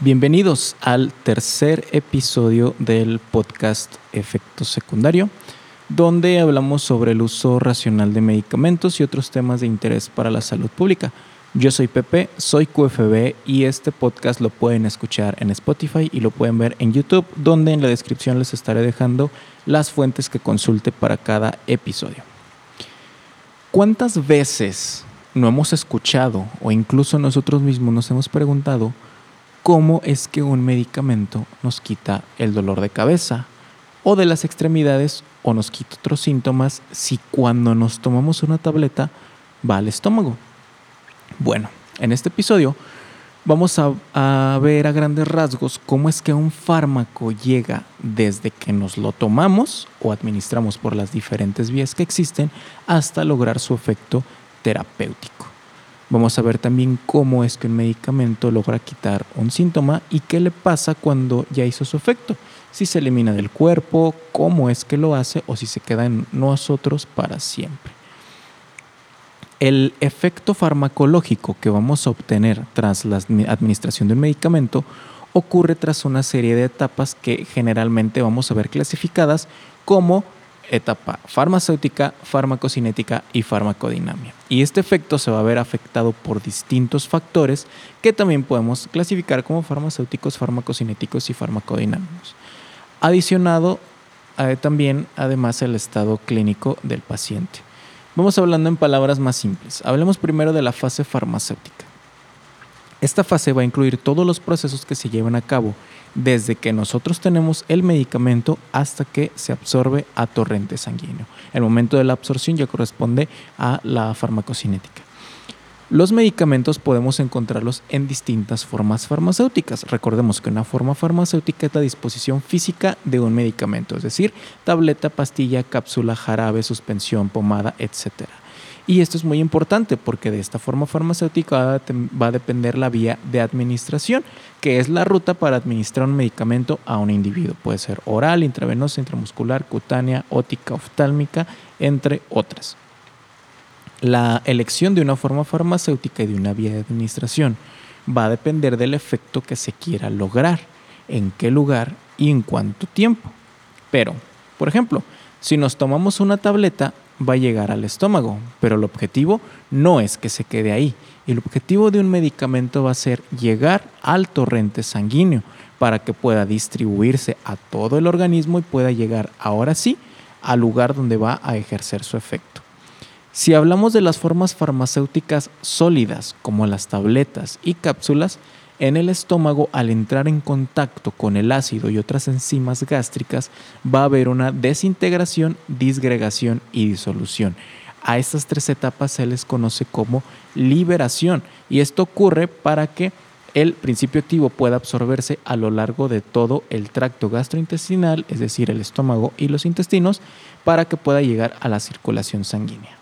Bienvenidos al tercer episodio del podcast Efecto Secundario, donde hablamos sobre el uso racional de medicamentos y otros temas de interés para la salud pública. Yo soy Pepe, soy QFB y este podcast lo pueden escuchar en Spotify y lo pueden ver en YouTube, donde en la descripción les estaré dejando las fuentes que consulte para cada episodio. ¿Cuántas veces no hemos escuchado o incluso nosotros mismos nos hemos preguntado cómo es que un medicamento nos quita el dolor de cabeza o de las extremidades o nos quita otros síntomas si cuando nos tomamos una tableta va al estómago. Bueno, en este episodio vamos a, ver a grandes rasgos cómo es que un fármaco llega desde que nos lo tomamos o administramos por las diferentes vías que existen hasta lograr su efecto terapéutico. Vamos a ver también cómo es que un medicamento logra quitar un síntoma y qué le pasa cuando ya hizo su efecto. Si se elimina del cuerpo, cómo es que lo hace o si se queda en nosotros para siempre. El efecto farmacológico que vamos a obtener tras la administración de un medicamento ocurre tras una serie de etapas que generalmente vamos a ver clasificadas como etapa farmacéutica, farmacocinética y farmacodinamia. Y este efecto se va a ver afectado por distintos factores que también podemos clasificar como farmacéuticos, farmacocinéticos y farmacodinámicos. Adicionado eh, también, además, el estado clínico del paciente. Vamos hablando en palabras más simples. Hablemos primero de la fase farmacéutica. Esta fase va a incluir todos los procesos que se llevan a cabo desde que nosotros tenemos el medicamento hasta que se absorbe a torrente sanguíneo. El momento de la absorción ya corresponde a la farmacocinética. Los medicamentos podemos encontrarlos en distintas formas farmacéuticas. Recordemos que una forma farmacéutica es la disposición física de un medicamento, es decir, tableta, pastilla, cápsula, jarabe, suspensión, pomada, etc. Y esto es muy importante porque de esta forma farmacéutica va a depender la vía de administración, que es la ruta para administrar un medicamento a un individuo. Puede ser oral, intravenosa, intramuscular, cutánea, ótica, oftálmica, entre otras. La elección de una forma farmacéutica y de una vía de administración va a depender del efecto que se quiera lograr, en qué lugar y en cuánto tiempo. Pero, por ejemplo, si nos tomamos una tableta, va a llegar al estómago, pero el objetivo no es que se quede ahí. El objetivo de un medicamento va a ser llegar al torrente sanguíneo para que pueda distribuirse a todo el organismo y pueda llegar ahora sí al lugar donde va a ejercer su efecto. Si hablamos de las formas farmacéuticas sólidas como las tabletas y cápsulas, en el estómago, al entrar en contacto con el ácido y otras enzimas gástricas, va a haber una desintegración, disgregación y disolución. A estas tres etapas se les conoce como liberación y esto ocurre para que el principio activo pueda absorberse a lo largo de todo el tracto gastrointestinal, es decir, el estómago y los intestinos, para que pueda llegar a la circulación sanguínea.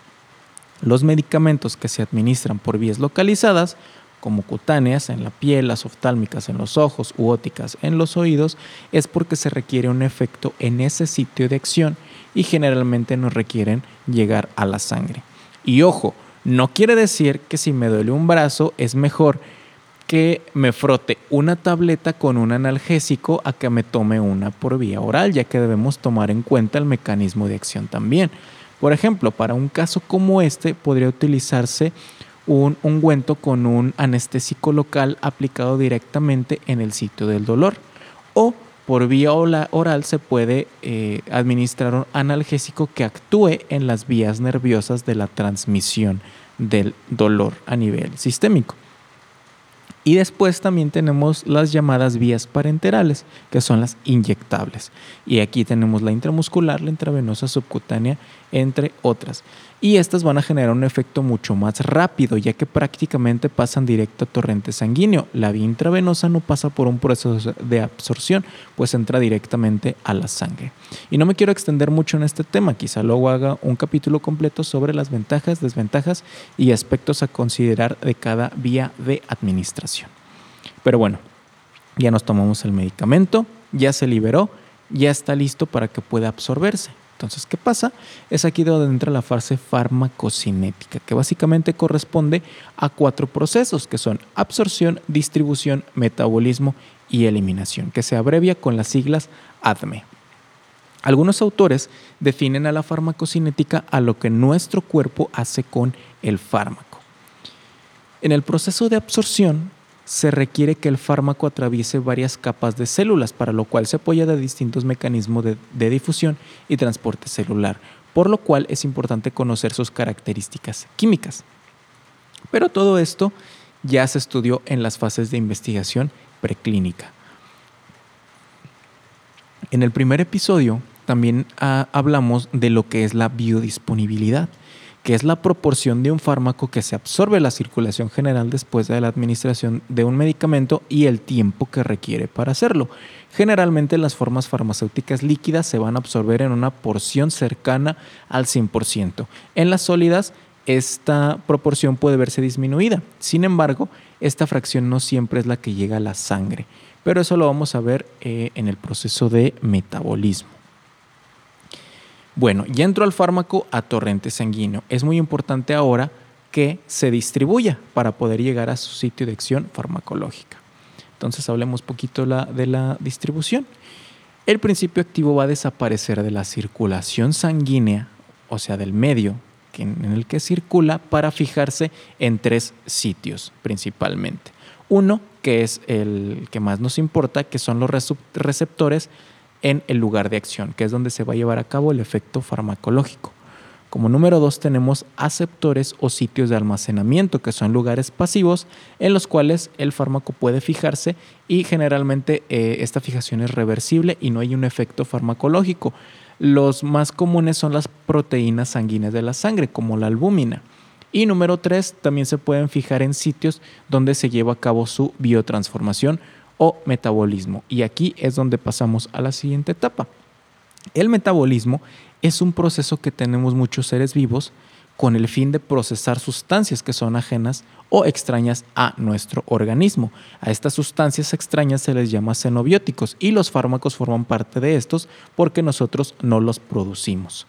Los medicamentos que se administran por vías localizadas como cutáneas en la piel, las oftálmicas en los ojos u óticas en los oídos, es porque se requiere un efecto en ese sitio de acción y generalmente nos requieren llegar a la sangre. Y ojo, no quiere decir que si me duele un brazo es mejor que me frote una tableta con un analgésico a que me tome una por vía oral, ya que debemos tomar en cuenta el mecanismo de acción también. Por ejemplo, para un caso como este podría utilizarse un ungüento con un anestésico local aplicado directamente en el sitio del dolor. O por vía oral se puede eh, administrar un analgésico que actúe en las vías nerviosas de la transmisión del dolor a nivel sistémico. Y después también tenemos las llamadas vías parenterales, que son las inyectables. Y aquí tenemos la intramuscular, la intravenosa subcutánea, entre otras y estas van a generar un efecto mucho más rápido, ya que prácticamente pasan directo a torrente sanguíneo. La vía intravenosa no pasa por un proceso de absorción, pues entra directamente a la sangre. Y no me quiero extender mucho en este tema, quizá luego haga un capítulo completo sobre las ventajas, desventajas y aspectos a considerar de cada vía de administración. Pero bueno, ya nos tomamos el medicamento, ya se liberó, ya está listo para que pueda absorberse. Entonces, ¿qué pasa? Es aquí donde entra la fase farmacocinética, que básicamente corresponde a cuatro procesos, que son absorción, distribución, metabolismo y eliminación, que se abrevia con las siglas ADME. Algunos autores definen a la farmacocinética a lo que nuestro cuerpo hace con el fármaco. En el proceso de absorción, se requiere que el fármaco atraviese varias capas de células, para lo cual se apoya de distintos mecanismos de, difusión y transporte celular, por lo cual es importante conocer sus características químicas. Pero todo esto ya se estudió en las fases de investigación preclínica. En el primer episodio también ah, hablamos de lo que es la biodisponibilidad que es la proporción de un fármaco que se absorbe a la circulación general después de la administración de un medicamento y el tiempo que requiere para hacerlo. Generalmente las formas farmacéuticas líquidas se van a absorber en una porción cercana al 100%. En las sólidas esta proporción puede verse disminuida. Sin embargo, esta fracción no siempre es la que llega a la sangre, pero eso lo vamos a ver eh, en el proceso de metabolismo. Bueno, ya entró el fármaco a torrente sanguíneo. Es muy importante ahora que se distribuya para poder llegar a su sitio de acción farmacológica. Entonces hablemos poquito de la distribución. El principio activo va a desaparecer de la circulación sanguínea, o sea, del medio en el que circula, para fijarse en tres sitios principalmente. Uno, que es el que más nos importa, que son los receptores en el lugar de acción, que es donde se va a llevar a cabo el efecto farmacológico. Como número dos tenemos aceptores o sitios de almacenamiento, que son lugares pasivos en los cuales el fármaco puede fijarse y generalmente eh, esta fijación es reversible y no hay un efecto farmacológico. Los más comunes son las proteínas sanguíneas de la sangre, como la albúmina. Y número tres, también se pueden fijar en sitios donde se lleva a cabo su biotransformación, o metabolismo. Y aquí es donde pasamos a la siguiente etapa. El metabolismo es un proceso que tenemos muchos seres vivos con el fin de procesar sustancias que son ajenas o extrañas a nuestro organismo. A estas sustancias extrañas se les llama xenobióticos y los fármacos forman parte de estos porque nosotros no los producimos.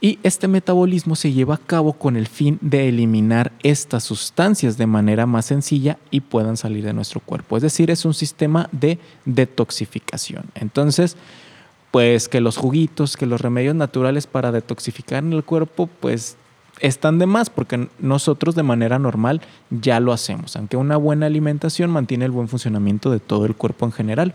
Y este metabolismo se lleva a cabo con el fin de eliminar estas sustancias de manera más sencilla y puedan salir de nuestro cuerpo. Es decir, es un sistema de detoxificación. Entonces, pues que los juguitos, que los remedios naturales para detoxificar en el cuerpo, pues están de más porque nosotros de manera normal ya lo hacemos, aunque una buena alimentación mantiene el buen funcionamiento de todo el cuerpo en general.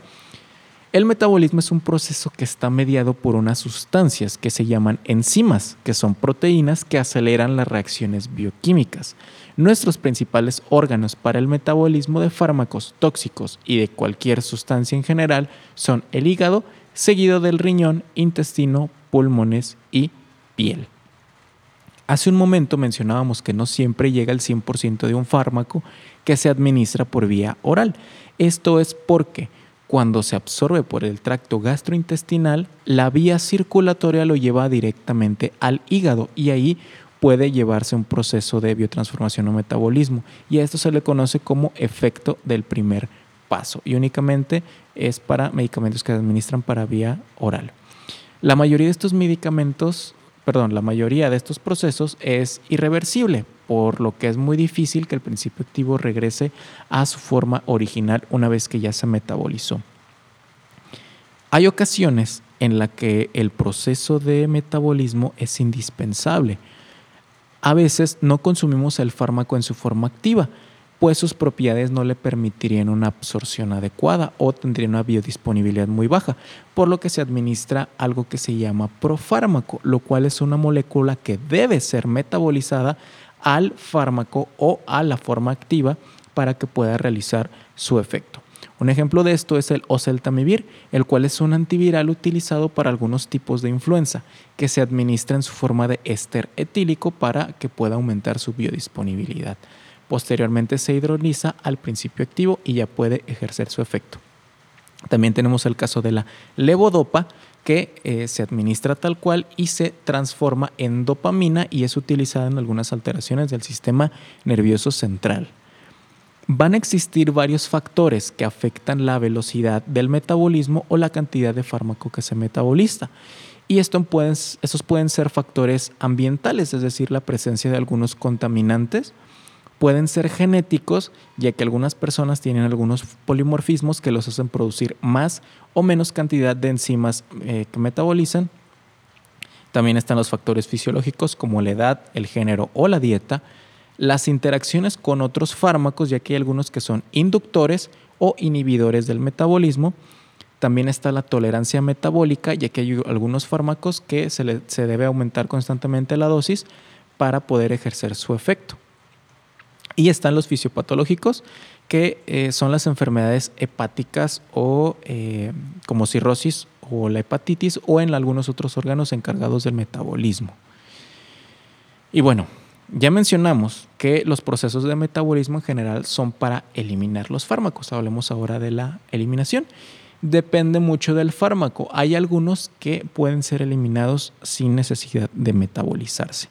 El metabolismo es un proceso que está mediado por unas sustancias que se llaman enzimas, que son proteínas que aceleran las reacciones bioquímicas. Nuestros principales órganos para el metabolismo de fármacos tóxicos y de cualquier sustancia en general son el hígado, seguido del riñón, intestino, pulmones y piel. Hace un momento mencionábamos que no siempre llega el 100% de un fármaco que se administra por vía oral. Esto es porque cuando se absorbe por el tracto gastrointestinal, la vía circulatoria lo lleva directamente al hígado y ahí puede llevarse un proceso de biotransformación o metabolismo. Y a esto se le conoce como efecto del primer paso y únicamente es para medicamentos que se administran para vía oral. La mayoría de estos medicamentos, perdón, la mayoría de estos procesos es irreversible, por lo que es muy difícil que el principio activo regrese a su forma original una vez que ya se metabolizó. Hay ocasiones en las que el proceso de metabolismo es indispensable. A veces no consumimos el fármaco en su forma activa, pues sus propiedades no le permitirían una absorción adecuada o tendría una biodisponibilidad muy baja, por lo que se administra algo que se llama profármaco, lo cual es una molécula que debe ser metabolizada al fármaco o a la forma activa para que pueda realizar su efecto. Un ejemplo de esto es el oseltamivir, el cual es un antiviral utilizado para algunos tipos de influenza, que se administra en su forma de éster etílico para que pueda aumentar su biodisponibilidad. Posteriormente se hidroliza al principio activo y ya puede ejercer su efecto. También tenemos el caso de la levodopa, que eh, se administra tal cual y se transforma en dopamina y es utilizada en algunas alteraciones del sistema nervioso central. Van a existir varios factores que afectan la velocidad del metabolismo o la cantidad de fármaco que se metaboliza. Y esto pueden, esos pueden ser factores ambientales, es decir, la presencia de algunos contaminantes. Pueden ser genéticos, ya que algunas personas tienen algunos polimorfismos que los hacen producir más o menos cantidad de enzimas eh, que metabolizan. También están los factores fisiológicos como la edad, el género o la dieta. Las interacciones con otros fármacos, ya que hay algunos que son inductores o inhibidores del metabolismo también está la tolerancia metabólica, ya que hay algunos fármacos que se, debe aumentar constantemente la dosis para poder ejercer su efecto. Y están los fisiopatológicos, que eh, son las enfermedades hepáticas o eh, como cirrosis o la hepatitis o en algunos otros órganos encargados del metabolismo. Y bueno, ya mencionamos que los procesos de metabolismo en general son para eliminar los fármacos. Hablemos ahora de la eliminación depende mucho del fármaco. Hay algunos que pueden ser eliminados sin necesidad de metabolizarse.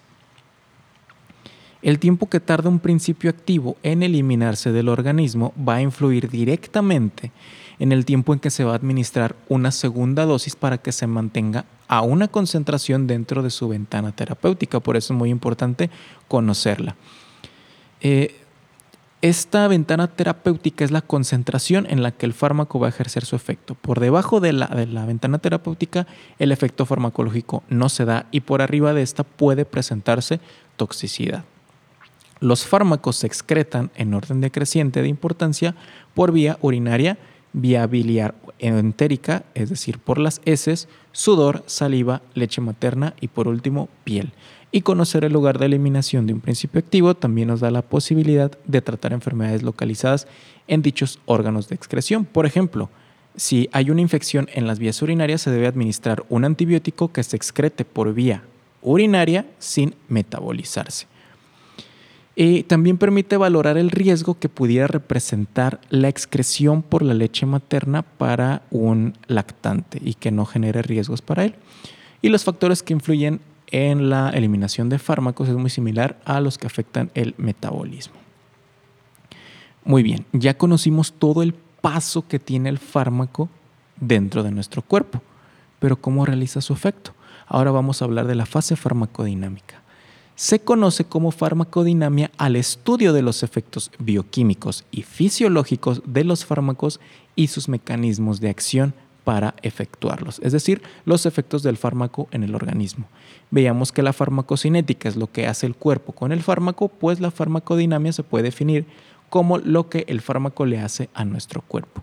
El tiempo que tarda un principio activo en eliminarse del organismo va a influir directamente en el tiempo en que se va a administrar una segunda dosis para que se mantenga a una concentración dentro de su ventana terapéutica. Por eso es muy importante conocerla. Eh, esta ventana terapéutica es la concentración en la que el fármaco va a ejercer su efecto. Por debajo de la, ventana terapéutica el efecto farmacológico no se da y por arriba de esta puede presentarse toxicidad. Los fármacos se excretan en orden decreciente de importancia por vía urinaria, vía biliar entérica, es decir, por las heces, sudor, saliva, leche materna y por último piel y conocer el lugar de eliminación de un principio activo también nos da la posibilidad de tratar enfermedades localizadas en dichos órganos de excreción. Por ejemplo, si hay una infección en las vías urinarias, se debe administrar un antibiótico que se excrete por vía urinaria sin metabolizarse. Y también permite valorar el riesgo que pudiera representar la excreción por la leche materna para un lactante y que no genere riesgos para él. Y los factores que influyen en la eliminación de fármacos es muy similar a los que afectan el metabolismo. Muy bien, ya conocimos todo el paso que tiene el fármaco dentro de nuestro cuerpo, pero ¿cómo realiza su efecto? Ahora vamos a hablar de la fase farmacodinámica. Se conoce como farmacodinamia al estudio de los efectos bioquímicos y fisiológicos de los fármacos y sus mecanismos de acción para efectuarlos, es decir, los efectos del fármaco en el organismo. Veamos que la farmacocinética es lo que hace el cuerpo con el fármaco, pues la farmacodinamia se puede definir como lo que el fármaco le hace a nuestro cuerpo.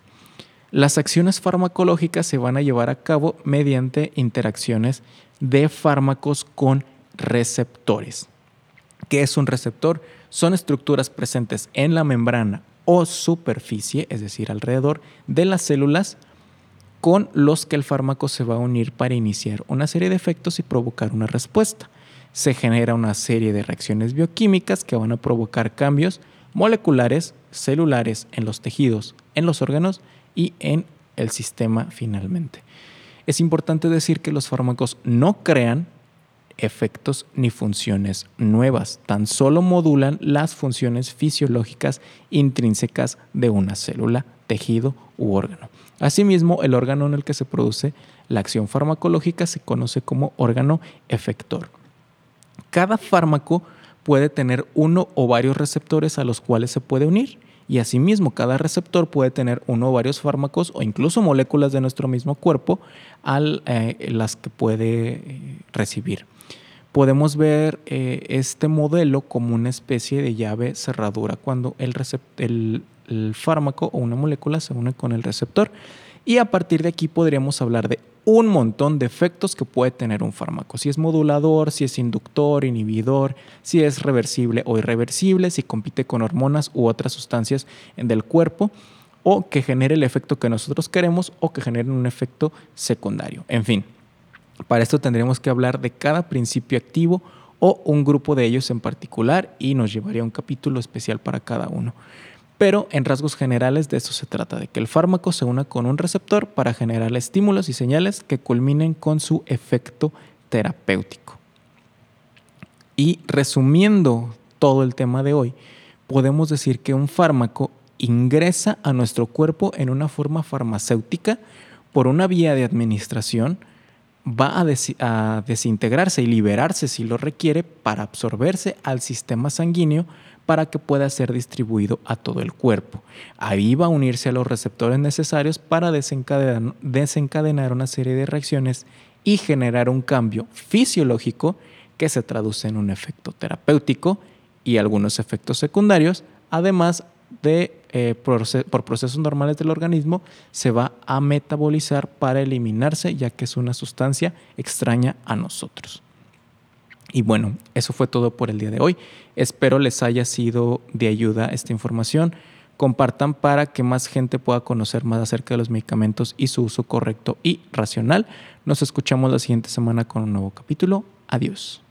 Las acciones farmacológicas se van a llevar a cabo mediante interacciones de fármacos con receptores. ¿Qué es un receptor? Son estructuras presentes en la membrana o superficie, es decir, alrededor de las células, con los que el fármaco se va a unir para iniciar una serie de efectos y provocar una respuesta. Se genera una serie de reacciones bioquímicas que van a provocar cambios moleculares, celulares en los tejidos, en los órganos y en el sistema finalmente. Es importante decir que los fármacos no crean efectos ni funciones nuevas, tan solo modulan las funciones fisiológicas intrínsecas de una célula, tejido u órgano. Asimismo, el órgano en el que se produce la acción farmacológica se conoce como órgano efector. Cada fármaco puede tener uno o varios receptores a los cuales se puede unir y asimismo cada receptor puede tener uno o varios fármacos o incluso moléculas de nuestro mismo cuerpo a eh, las que puede eh, recibir. Podemos ver eh, este modelo como una especie de llave cerradura cuando el, el, fármaco o una molécula se une con el receptor. Y a partir de aquí podríamos hablar de un montón de efectos que puede tener un fármaco. Si es modulador, si es inductor, inhibidor, si es reversible o irreversible, si compite con hormonas u otras sustancias del cuerpo o que genere el efecto que nosotros queremos o que genere un efecto secundario. En fin, para esto tendríamos que hablar de cada principio activo o un grupo de ellos en particular y nos llevaría un capítulo especial para cada uno. Pero en rasgos generales de eso se trata, de que el fármaco se una con un receptor para generar estímulos y señales que culminen con su efecto terapéutico. Y resumiendo todo el tema de hoy, podemos decir que un fármaco ingresa a nuestro cuerpo en una forma farmacéutica por una vía de administración va a, desintegrarse y liberarse si lo requiere para absorberse al sistema sanguíneo para que pueda ser distribuido a todo el cuerpo. Ahí va a unirse a los receptores necesarios para desencadenar, una serie de reacciones y generar un cambio fisiológico que se traduce en un efecto terapéutico y algunos efectos secundarios, además de eh, por procesos normales del organismo, se va a metabolizar para eliminarse, ya que es una sustancia extraña a nosotros. Y bueno, eso fue todo por el día de hoy. Espero les haya sido de ayuda esta información. Compartan para que más gente pueda conocer más acerca de los medicamentos y su uso correcto y racional. Nos escuchamos la siguiente semana con un nuevo capítulo. Adiós.